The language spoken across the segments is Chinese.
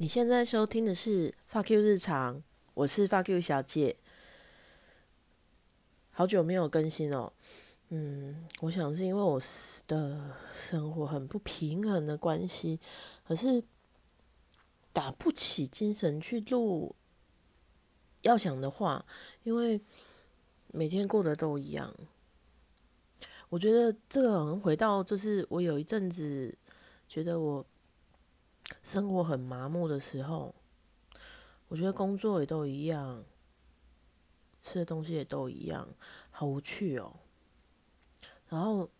你现在收听的是发 Q 日常，我是发 Q 小姐。好久没有更新哦，嗯，我想是因为我的生活很不平衡的关系，可是打不起精神去录。要想的话，因为每天过得都一样，我觉得这个好像回到就是我有一阵子觉得我。生活很麻木的时候，我觉得工作也都一样，吃的东西也都一样，好无趣哦。然后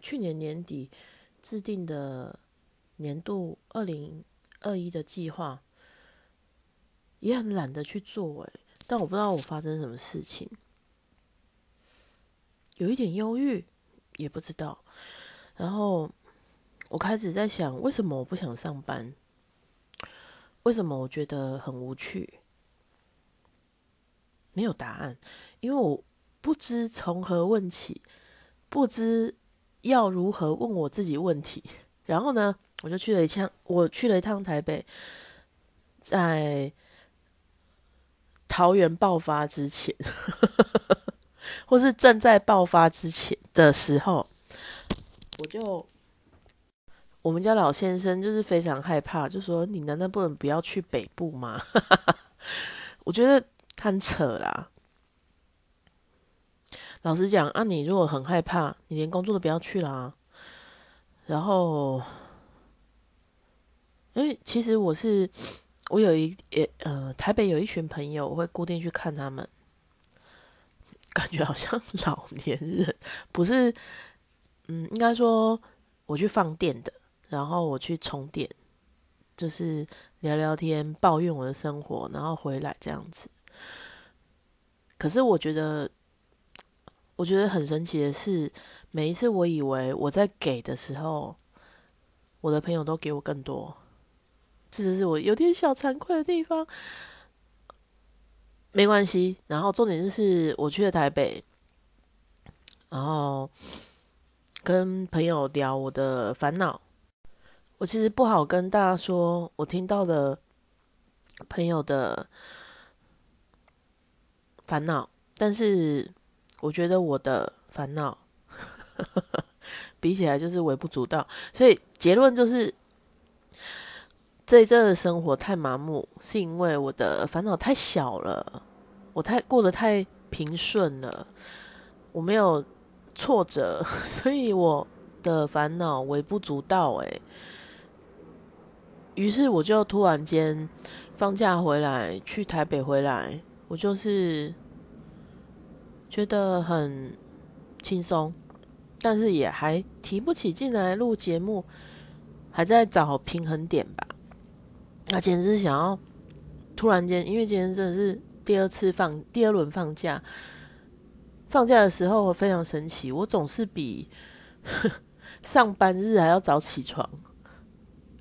去年年底制定的年度二零二一的计划，也很懒得去做诶，但我不知道我发生什么事情，有一点忧郁，也不知道。然后。我开始在想，为什么我不想上班？为什么我觉得很无趣？没有答案，因为我不知从何问起，不知要如何问我自己问题。然后呢，我就去了一趟，我去了一趟台北，在桃园爆发之前，或是正在爆发之前的时候，我就。我们家老先生就是非常害怕，就说：“你难道不能不要去北部吗？” 我觉得他很扯啦。老实讲，啊，你如果很害怕，你连工作都不要去啦。然后，因为其实我是我有一也呃，台北有一群朋友，我会固定去看他们，感觉好像老年人，不是？嗯，应该说我去放电的。然后我去充电，就是聊聊天，抱怨我的生活，然后回来这样子。可是我觉得，我觉得很神奇的是，每一次我以为我在给的时候，我的朋友都给我更多，这就是我有点小惭愧的地方。没关系，然后重点就是我去了台北，然后跟朋友聊我的烦恼。我其实不好跟大家说，我听到的朋友的烦恼，但是我觉得我的烦恼比起来就是微不足道，所以结论就是这一阵的生活太麻木，是因为我的烦恼太小了，我太过得太平顺了，我没有挫折，所以我的烦恼微不足道，诶。于是我就突然间放假回来，去台北回来，我就是觉得很轻松，但是也还提不起劲来录节目，还在找平衡点吧。那简直是想要突然间，因为今天真的是第二次放第二轮放假，放假的时候非常神奇，我总是比 上班日还要早起床。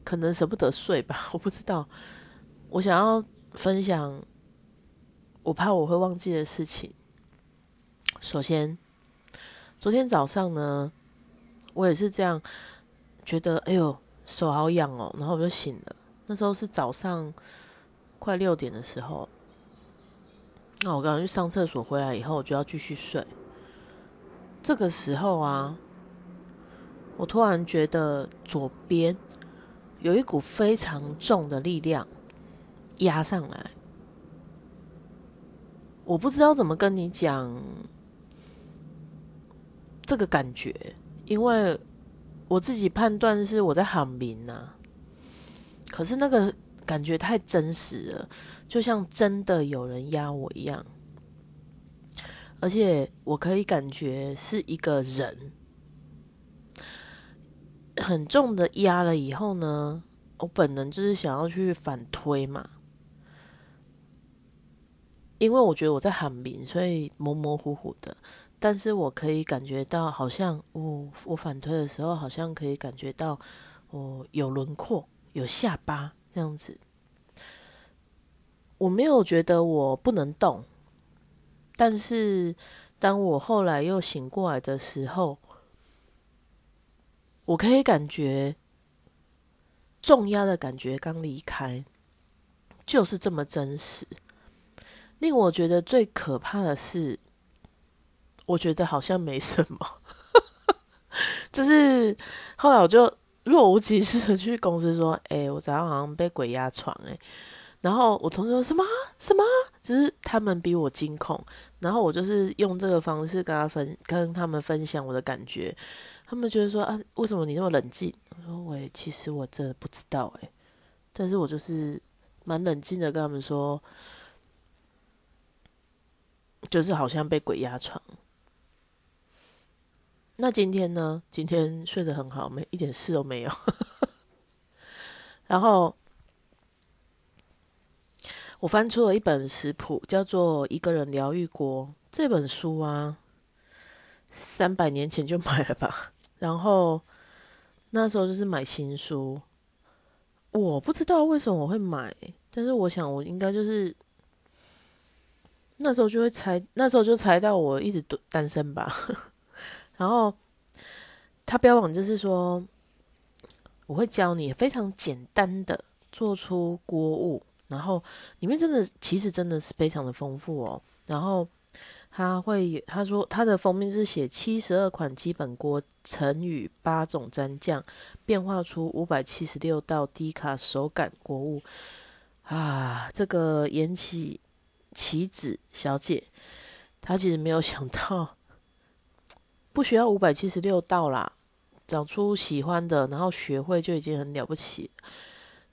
可能舍不得睡吧，我不知道。我想要分享，我怕我会忘记的事情。首先，昨天早上呢，我也是这样觉得，哎呦，手好痒哦，然后我就醒了。那时候是早上快六点的时候，那我刚刚去上厕所回来以后，我就要继续睡。这个时候啊，我突然觉得左边。有一股非常重的力量压上来，我不知道怎么跟你讲这个感觉，因为我自己判断是我在喊名呐，可是那个感觉太真实了，就像真的有人压我一样，而且我可以感觉是一个人。很重的压了以后呢，我本能就是想要去反推嘛，因为我觉得我在喊名，所以模模糊糊的，但是我可以感觉到，好像我我反推的时候，好像可以感觉到我有轮廓，有下巴这样子。我没有觉得我不能动，但是当我后来又醒过来的时候。我可以感觉重压的感觉刚离开，就是这么真实。令我觉得最可怕的是，我觉得好像没什么，就是后来我就若无其事的去公司说：“哎，我早上好像被鬼压床。”哎，然后我同事说什么什么，只是他们比我惊恐，然后我就是用这个方式跟他分跟他们分享我的感觉，他们觉得说啊，为什么你那么冷静？我说我其实我真的不知道哎，但是我就是蛮冷静的跟他们说。就是好像被鬼压床。那今天呢？今天睡得很好，没一点事都没有。然后我翻出了一本食谱，叫做《一个人疗愈锅》这本书啊，三百年前就买了吧。然后那时候就是买新书，我不知道为什么我会买，但是我想我应该就是。那时候就会猜，那时候就猜到我一直都单身吧。然后他标榜就是说，我会教你非常简单的做出锅物，然后里面真的其实真的是非常的丰富哦。然后他会他说他的封面是写七十二款基本锅乘以八种蘸酱，变化出五百七十六道低卡手感锅物啊！这个延起。棋子小姐，她其实没有想到，不需要五百七十六道啦，找出喜欢的，然后学会就已经很了不起。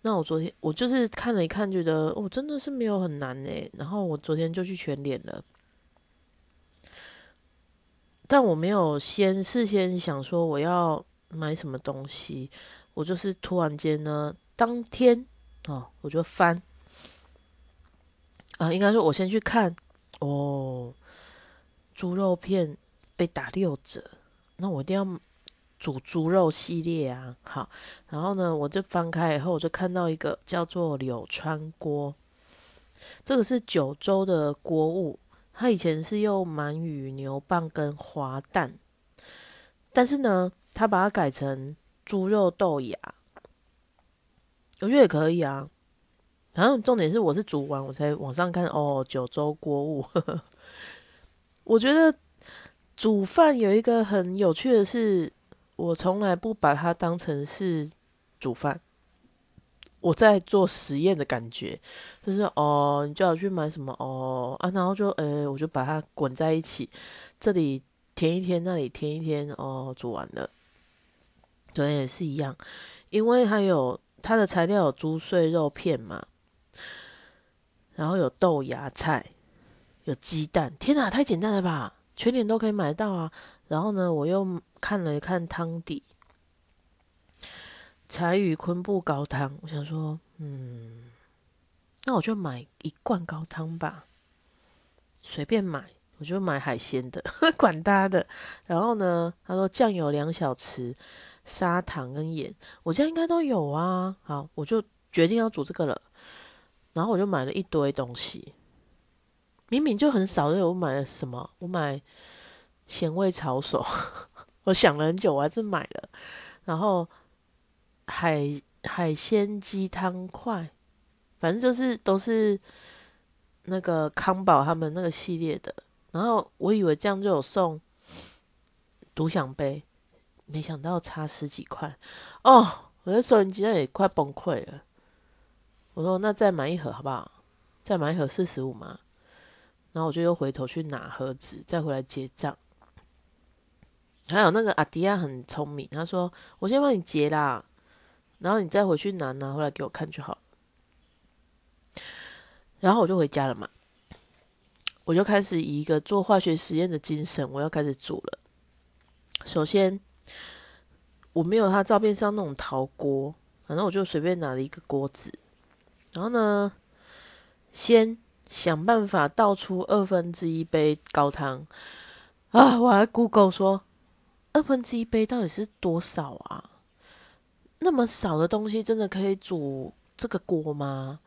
那我昨天我就是看了一看，觉得哦，真的是没有很难诶。然后我昨天就去全脸了，但我没有先事先想说我要买什么东西，我就是突然间呢，当天哦，我就翻。啊，应该说，我先去看哦，猪肉片被打六折，那我一定要煮猪肉系列啊。好，然后呢，我就翻开以后，我就看到一个叫做柳川锅，这个是九州的锅物，它以前是用鳗鱼、牛蒡跟滑蛋，但是呢，它把它改成猪肉豆芽，我觉得也可以啊。然后重点是，我是煮完我才往上看哦。九州锅物，我觉得煮饭有一个很有趣的是，我从来不把它当成是煮饭，我在做实验的感觉，就是哦，你叫我去买什么哦啊，然后就呃，我就把它滚在一起，这里填一填，那里填一填，哦，煮完了，对，也是一样，因为它有它的材料有猪碎肉片嘛。然后有豆芽菜，有鸡蛋，天哪，太简单了吧！全年都可以买到啊。然后呢，我又看了一看汤底，柴鱼昆布高汤。我想说，嗯，那我就买一罐高汤吧，随便买，我就买海鲜的，管他的。然后呢，他说酱油两小匙，砂糖跟盐，我家应该都有啊。好，我就决定要煮这个了。然后我就买了一堆东西，明明就很少，因为我买了什么？我买咸味炒手，我想了很久，我还是买了。然后海海鲜鸡汤块，反正就是都是那个康宝他们那个系列的。然后我以为这样就有送独享杯，没想到差十几块哦！我的收音机也快崩溃了。我说：“那再买一盒好不好？再买一盒四十五嘛。”然后我就又回头去拿盒子，再回来结账。还有那个阿迪亚很聪明，他说：“我先帮你结啦，然后你再回去拿，拿回来给我看就好。”然后我就回家了嘛，我就开始以一个做化学实验的精神，我要开始煮了。首先，我没有他照片上那种陶锅，反正我就随便拿了一个锅子。然后呢，先想办法倒出二分之一杯高汤啊！我还 Google 说，二分之一杯到底是多少啊？那么少的东西真的可以煮这个锅吗？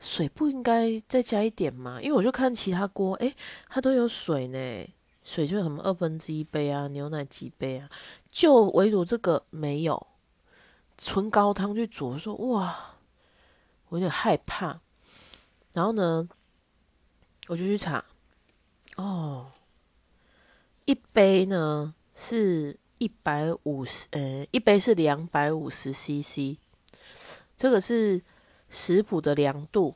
水不应该再加一点吗？因为我就看其他锅，诶，它都有水呢，水就什么二分之一杯啊，牛奶几杯啊，就唯独这个没有。纯高汤去煮，我说哇，我有点害怕。然后呢，我就去查，哦，一杯呢是一百五十，呃，一杯是两百五十 CC，这个是食谱的量度。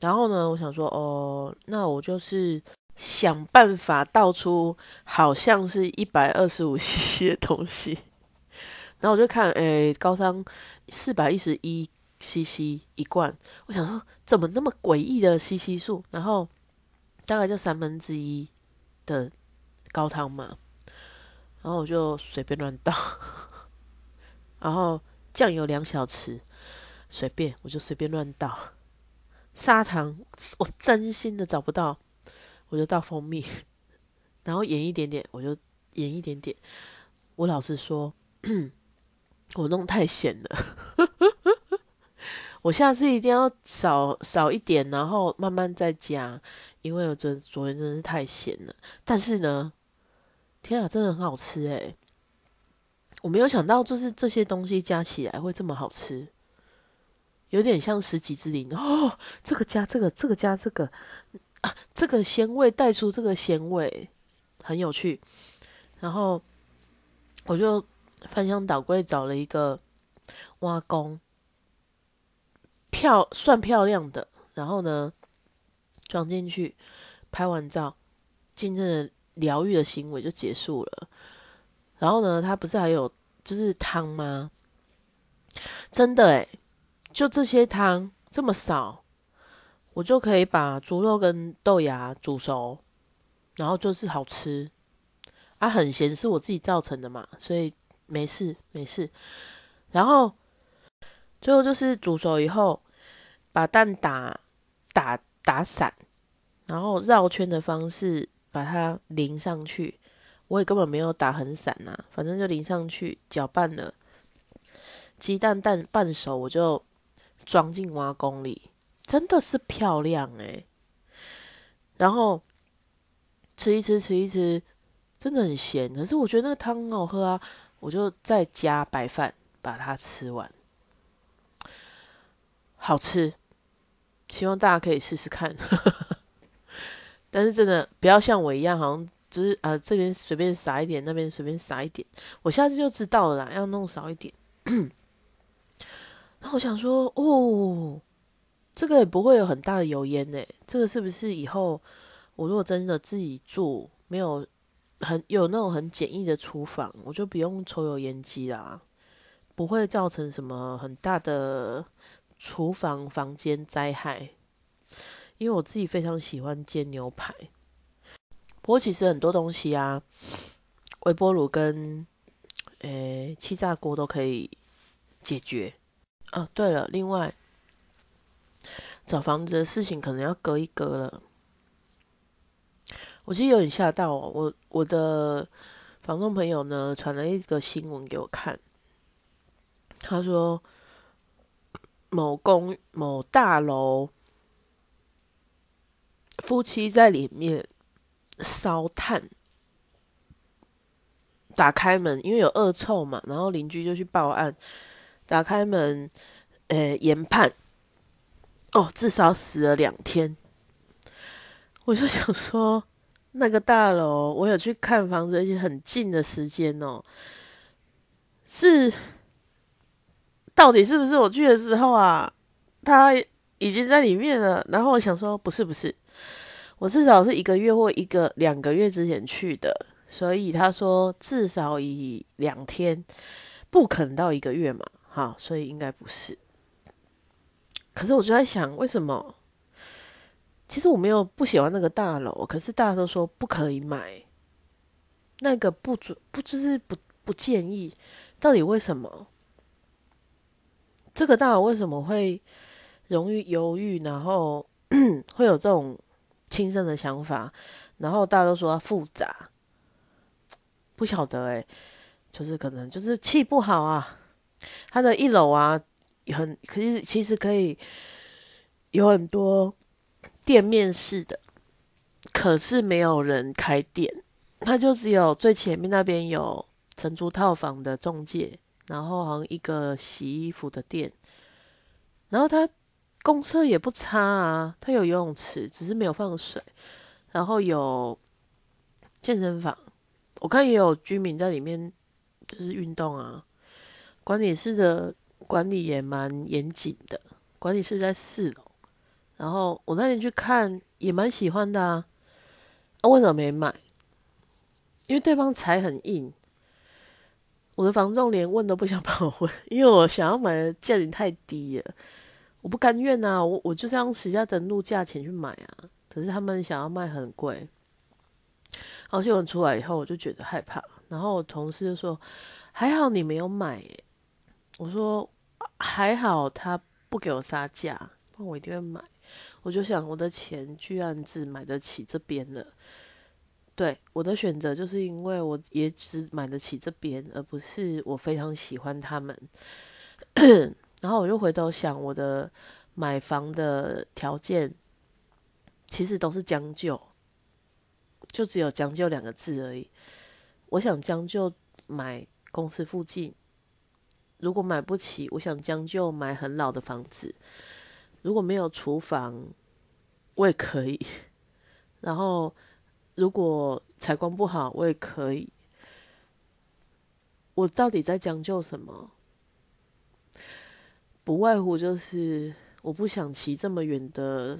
然后呢，我想说，哦，那我就是想办法倒出好像是一百二十五 CC 的东西。然后我就看，诶，高汤四百一十一 CC 一罐，我想说怎么那么诡异的 CC 数？然后大概就三分之一的高汤嘛，然后我就随便乱倒，然后酱油两小匙，随便我就随便乱倒，砂糖我真心的找不到，我就倒蜂蜜，然后盐一点点，我就盐一点点，我老实说。我弄太咸了，我下次一定要少少一点，然后慢慢再加，因为我昨昨天真的是太咸了。但是呢，天啊，真的很好吃诶。我没有想到，就是这些东西加起来会这么好吃，有点像十几之灵哦。这个加这个，这个加这个啊，这个鲜味带出这个鲜味，很有趣。然后我就。翻箱倒柜找了一个挖工，漂算漂亮的，然后呢装进去，拍完照，真正的疗愈的行为就结束了。然后呢，它不是还有就是汤吗？真的诶，就这些汤这么少，我就可以把猪肉跟豆芽煮熟，然后就是好吃。啊，很咸是我自己造成的嘛，所以。没事没事，然后最后就是煮熟以后，把蛋打打打散，然后绕圈的方式把它淋上去。我也根本没有打很散呐，反正就淋上去，搅拌了，鸡蛋蛋半熟，我就装进挖工里，真的是漂亮诶。然后吃一吃吃一吃，真的很咸，可是我觉得那个汤很好喝啊。我就再加白饭把它吃完，好吃，希望大家可以试试看。但是真的不要像我一样，好像就是啊这边随便撒一点，那边随便撒一点，我下次就知道了啦，要弄少一点。然后我想说，哦，这个也不会有很大的油烟呢。这个是不是以后我如果真的自己住，没有？很有那种很简易的厨房，我就不用抽油烟机啦，不会造成什么很大的厨房房间灾害。因为我自己非常喜欢煎牛排，不过其实很多东西啊，微波炉跟诶气炸锅都可以解决。哦，对了，另外找房子的事情可能要隔一隔了。我其实有点吓到哦，我我的房东朋友呢传了一个新闻给我看，他说某公某大楼夫妻在里面烧炭，打开门因为有恶臭嘛，然后邻居就去报案，打开门，呃研判，哦至少死了两天，我就想说。那个大楼，我有去看房子，而且很近的时间哦。是，到底是不是我去的时候啊？他已经在里面了。然后我想说，不是不是，我至少是一个月或一个两个月之前去的，所以他说至少以两天，不可能到一个月嘛。好，所以应该不是。可是我就在想，为什么？其实我没有不喜欢那个大楼，可是大家都说不可以买，那个不准不就是不不建议，到底为什么？这个大楼为什么会容易犹豫，然后 会有这种轻生的想法？然后大家都说它复杂，不晓得哎，就是可能就是气不好啊，它的一楼啊很，可是其实可以有很多。店面式的，可是没有人开店，他就只有最前面那边有承租套房的中介，然后好像一个洗衣服的店，然后它公厕也不差啊，它有游泳池，只是没有放水，然后有健身房，我看也有居民在里面就是运动啊。管理室的管理也蛮严谨的，管理室在四楼，然后我那天去看也蛮喜欢的啊，啊为什么没买？因为对方财很硬。我的房仲连问都不想帮我问，因为我想要买的价钱太低了，我不甘愿呐，我我就是用实价登录价钱去买啊，可是他们想要卖很贵，然后新闻出来以后，我就觉得害怕，然后我同事就说还好你没有买，我说还好他不给我杀价，那我一定会买，我就想我的钱居然只买得起这边了。对我的选择，就是因为我也只买得起这边，而不是我非常喜欢他们。然后我就回头想，我的买房的条件其实都是将就，就只有将就两个字而已。我想将就买公司附近，如果买不起，我想将就买很老的房子。如果没有厨房，我也可以。然后。如果采光不好，我也可以。我到底在将就什么？不外乎就是我不想骑这么远的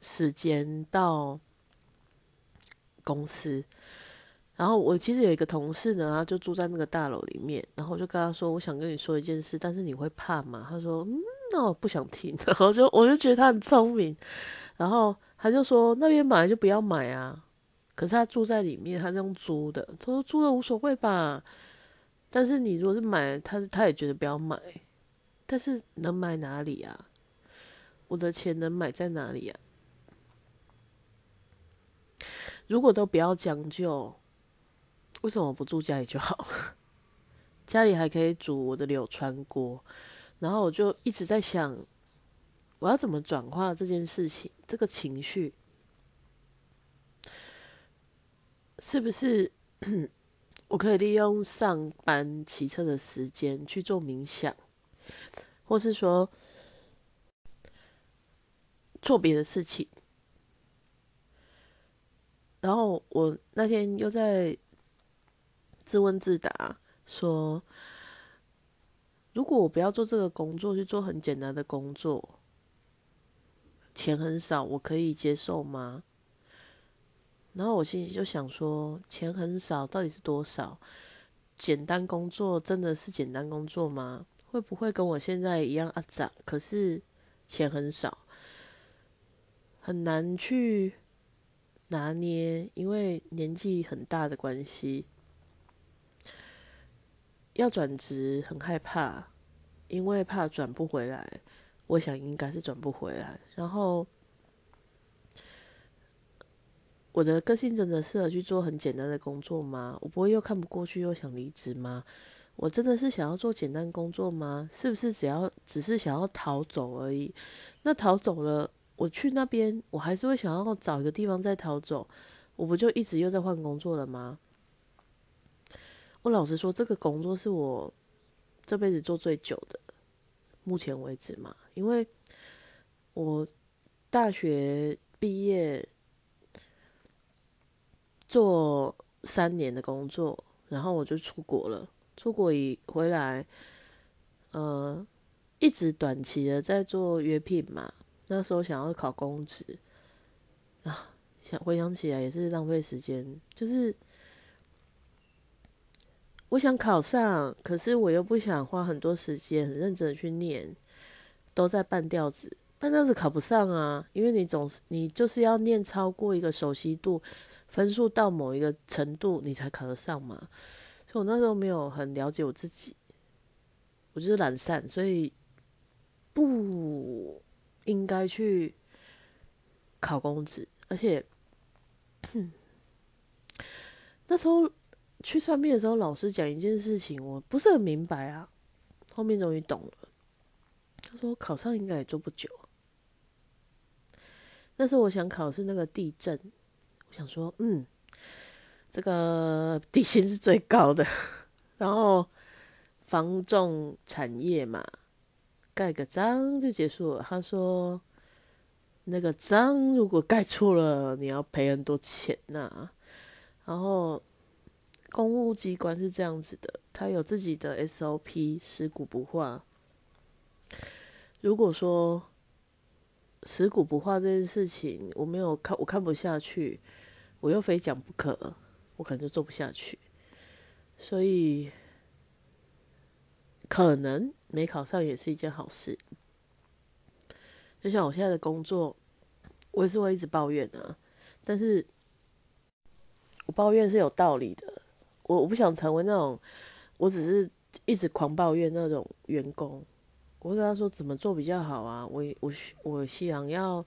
时间到公司。然后我其实有一个同事呢，他就住在那个大楼里面。然后我就跟他说：“我想跟你说一件事，但是你会怕吗？”他说：“嗯，那我不想听。”然后就我就觉得他很聪明。然后他就说：“那边买就不要买啊。”可是他住在里面，他是用租的。他说租的无所谓吧，但是你如果是买，他他也觉得不要买。但是能买哪里啊？我的钱能买在哪里啊？如果都不要将就，为什么不住家里就好？家里还可以煮我的柳川锅。然后我就一直在想，我要怎么转化这件事情，这个情绪。是不是 我可以利用上班骑车的时间去做冥想，或是说做别的事情？然后我那天又在自问自答，说：如果我不要做这个工作，去做很简单的工作，钱很少，我可以接受吗？然后我心里就想说，钱很少，到底是多少？简单工作真的是简单工作吗？会不会跟我现在一样啊？涨，可是钱很少，很难去拿捏，因为年纪很大的关系，要转职很害怕，因为怕转不回来。我想应该是转不回来，然后。我的个性真的适合去做很简单的工作吗？我不会又看不过去又想离职吗？我真的是想要做简单工作吗？是不是只要只是想要逃走而已？那逃走了，我去那边，我还是会想要找一个地方再逃走，我不就一直又在换工作了吗？我老实说，这个工作是我这辈子做最久的，目前为止嘛，因为我大学毕业。做三年的工作，然后我就出国了。出国一回来，呃，一直短期的在做约聘嘛。那时候想要考公职啊，想回想起来也是浪费时间。就是我想考上，可是我又不想花很多时间很认真的去念，都在半吊子。半吊子考不上啊，因为你总是你就是要念超过一个熟悉度。分数到某一个程度，你才考得上嘛？所以我那时候没有很了解我自己，我就是懒散，所以不应该去考公职。而且 那时候去算命的时候，老师讲一件事情，我不是很明白啊。后面终于懂了，他说考上应该也做不久。那时候我想考是那个地震。想说，嗯，这个底薪是最高的，然后房仲产业嘛，盖个章就结束了。他说，那个章如果盖错了，你要赔很多钱呐。然后公务机关是这样子的，他有自己的 SOP，尸骨不化。如果说尸骨不化这件事情，我没有看，我看不下去，我又非讲不可，我可能就做不下去。所以。可能没考上也是一件好事，就像我现在的工作，我也是会一直抱怨的，但是我抱怨是有道理的，我我不想成为那种，我只是一直狂抱怨那种员工，我跟他说怎么做比较好啊，我我我想要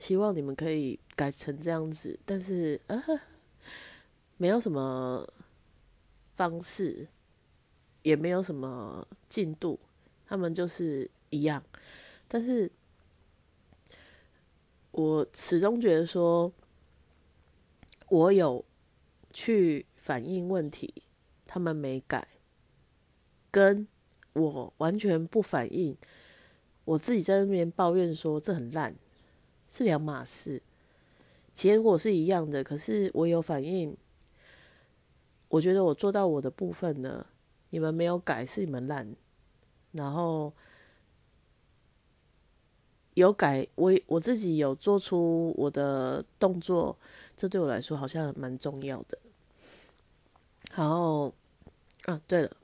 希望你们可以改成这样子，但是啊，没有什么方式。也没有什么进度，他们就是一样。但是，我始终觉得说，我有去反映问题，他们没改，跟我完全不反应，我自己在那边抱怨说这很烂，是两码事。结果是一样的，可是我有反应，我觉得我做到我的部分了。你们没有改是你们烂，然后有改，我我自己有做出我的动作，这对我来说好像蛮重要的。然后啊，对了，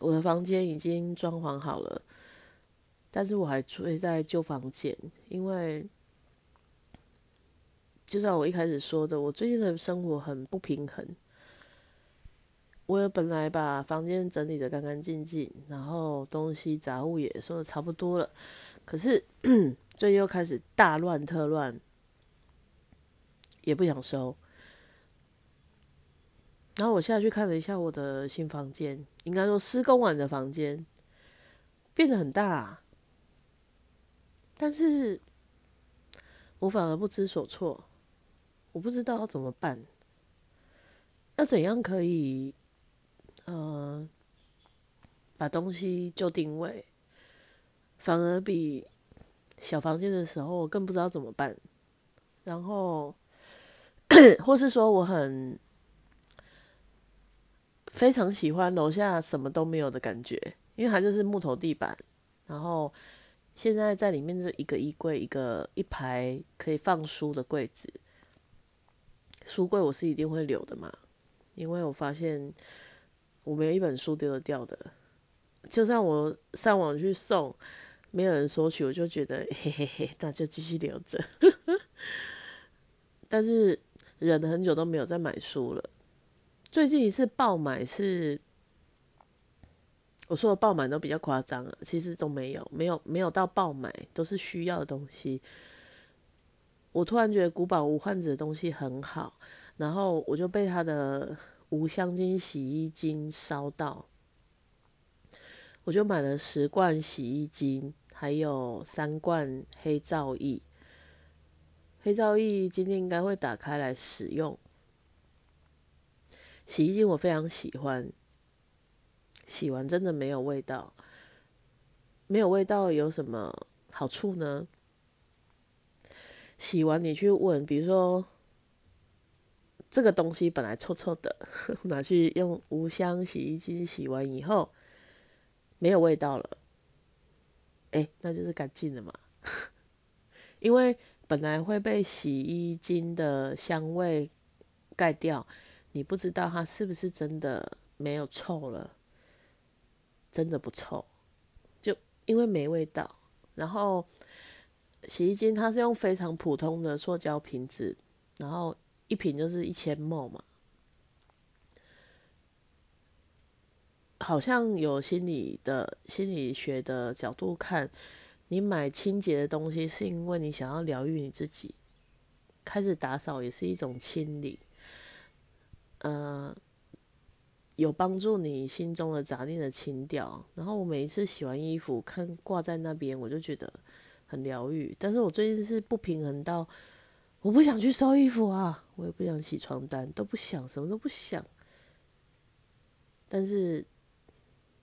我的房间已经装潢好了，但是我还睡在旧房间，因为就像我一开始说的，我最近的生活很不平衡。我本来把房间整理的干干净净，然后东西杂物也收的差不多了，可是 最近又开始大乱特乱，也不想收。然后我下去看了一下我的新房间，应该说施工完的房间变得很大，但是我反而不知所措，我不知道要怎么办，要怎样可以。嗯，把东西就定位，反而比小房间的时候我更不知道怎么办。然后，或是说我很非常喜欢楼下什么都没有的感觉，因为它就是木头地板。然后现在在里面就一个衣柜，一个一排可以放书的柜子。书柜我是一定会留的嘛，因为我发现。我没有一本书丢得掉的，就算我上网去送，没有人索取，我就觉得嘿嘿嘿，那就继续留着。但是忍了很久都没有再买书了。最近一次爆买是，我说的爆买都比较夸张啊，其实都没有，没有没有到爆买，都是需要的东西。我突然觉得古堡无患子的东西很好，然后我就被他的。无香精洗衣精烧到，我就买了十罐洗衣精，还有三罐黑皂液。黑皂液今天应该会打开来使用。洗衣精我非常喜欢，洗完真的没有味道。没有味道有什么好处呢？洗完你去闻，比如说。这个东西本来臭臭的，拿去用无香洗衣机洗完以后，没有味道了，哎，那就是干净的嘛。因为本来会被洗衣精的香味盖掉，你不知道它是不是真的没有臭了，真的不臭，就因为没味道。然后洗衣精它是用非常普通的塑胶瓶子，然后。一瓶就是一千毛嘛，好像有心理的心理学的角度看，你买清洁的东西是因为你想要疗愈你自己，开始打扫也是一种清理，呃，有帮助你心中的杂念的清掉。然后我每一次洗完衣服，看挂在那边，我就觉得很疗愈。但是我最近是不平衡到。我不想去收衣服啊，我也不想洗床单，都不想，什么都不想。但是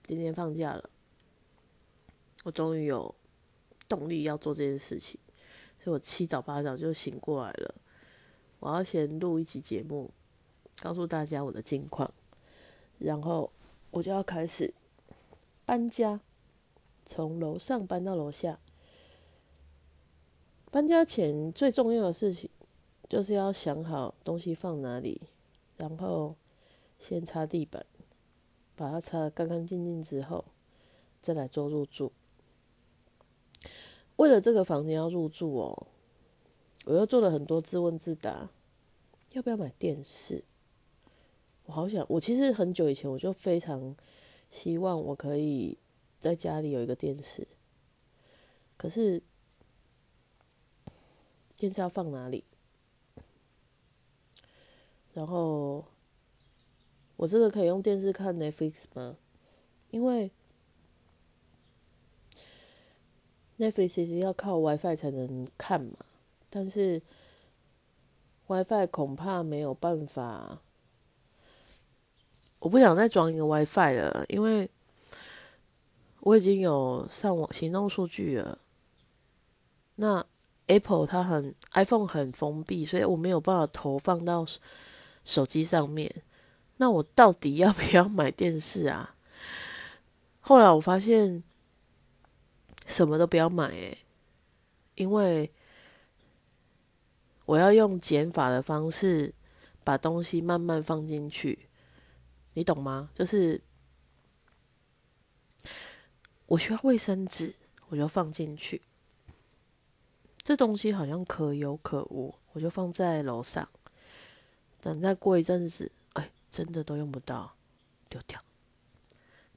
今天放假了，我终于有动力要做这件事情，所以我七早八早就醒过来了。我要先录一集节目，告诉大家我的近况，然后我就要开始搬家，从楼上搬到楼下。搬家前最重要的事情，就是要想好东西放哪里，然后先擦地板。把它擦得干干净净之后，再来做入住。为了这个房间要入住哦，我又做了很多自问自答：要不要买电视？我好想，我其实很久以前我就非常希望我可以在家里有一个电视，可是电视要放哪里？然后。我真的可以用电视看 Netflix 吗？因为 Netflix 其实要靠 WiFi 才能看嘛，但是 WiFi 恐怕没有办法。我不想再装一个 WiFi 了，因为我已经有上网行动数据了。那 Apple 它很 iPhone 很封闭，所以我没有办法投放到手机上面。那我到底要不要买电视啊？后来我发现什么都不要买诶，因为我要用减法的方式把东西慢慢放进去，你懂吗？就是我需要卫生纸，我就放进去。这东西好像可有可无，我就放在楼上，等再过一阵子。哎真的都用不到，丢掉。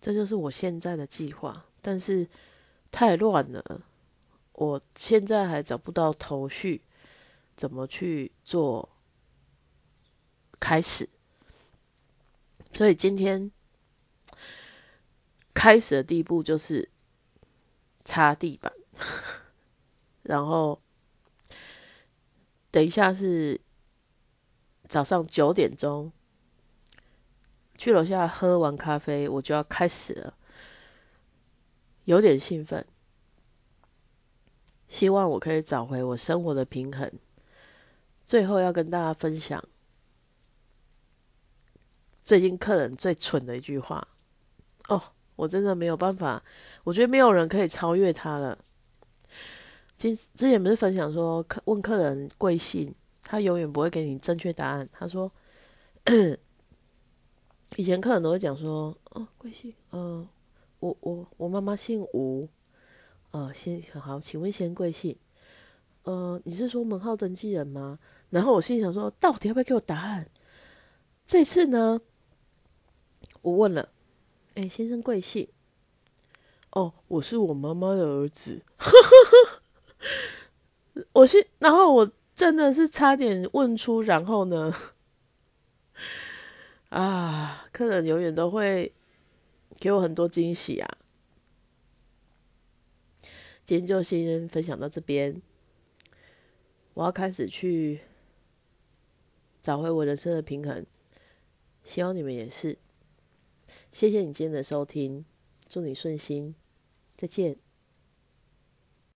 这就是我现在的计划，但是太乱了，我现在还找不到头绪，怎么去做开始？所以今天开始的第一步就是擦地板，然后等一下是早上九点钟。去楼下喝完咖啡，我就要开始了，有点兴奋，希望我可以找回我生活的平衡。最后要跟大家分享最近客人最蠢的一句话哦，我真的没有办法，我觉得没有人可以超越他了。今之前不是分享说，客问客人贵姓，他永远不会给你正确答案。他说。以前客人都会讲说：“哦，贵姓？呃，我我我妈妈姓吴，呃，先好，请问先贵姓？呃，你是说门号登记人吗？”然后我心想说：“到底要不要给我答案？”这次呢，我问了：“哎，先生贵姓？”哦，我是我妈妈的儿子。我是，然后我真的是差点问出，然后呢？啊，客人永远都会给我很多惊喜啊！今天就先分享到这边，我要开始去找回我人生的平衡，希望你们也是。谢谢你今天的收听，祝你顺心，再见。